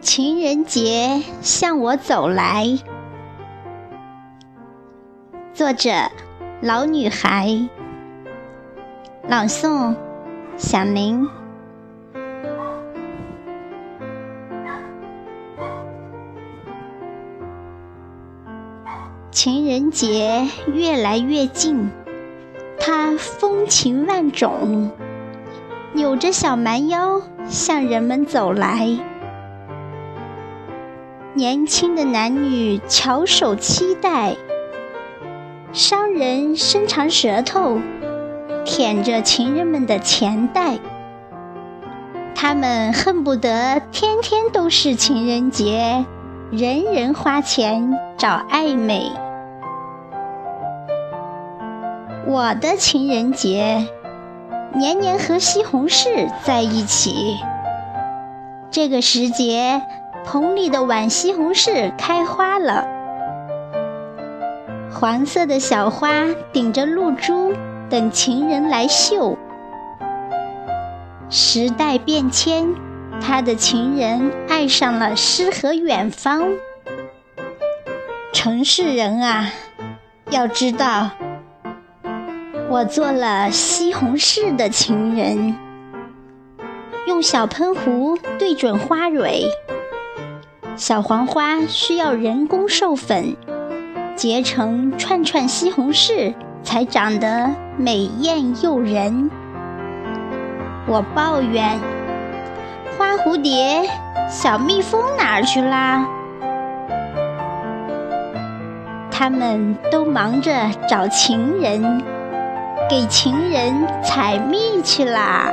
情人节向我走来。作者：老女孩。朗诵：小林。情人节越来越近，它风情万种，扭着小蛮腰向人们走来。年轻的男女翘首期待，商人伸长舌头舔着情人们的钱袋，他们恨不得天天都是情人节，人人花钱找暧昧。我的情人节年年和西红柿在一起，这个时节。棚里的晚西红柿开花了，黄色的小花顶着露珠，等情人来绣。时代变迁，他的情人爱上了诗和远方。城市人啊，要知道，我做了西红柿的情人，用小喷壶对准花蕊。小黄花需要人工授粉，结成串串西红柿，才长得美艳诱人。我抱怨：花蝴蝶、小蜜蜂哪儿去啦？他们都忙着找情人，给情人采蜜去啦。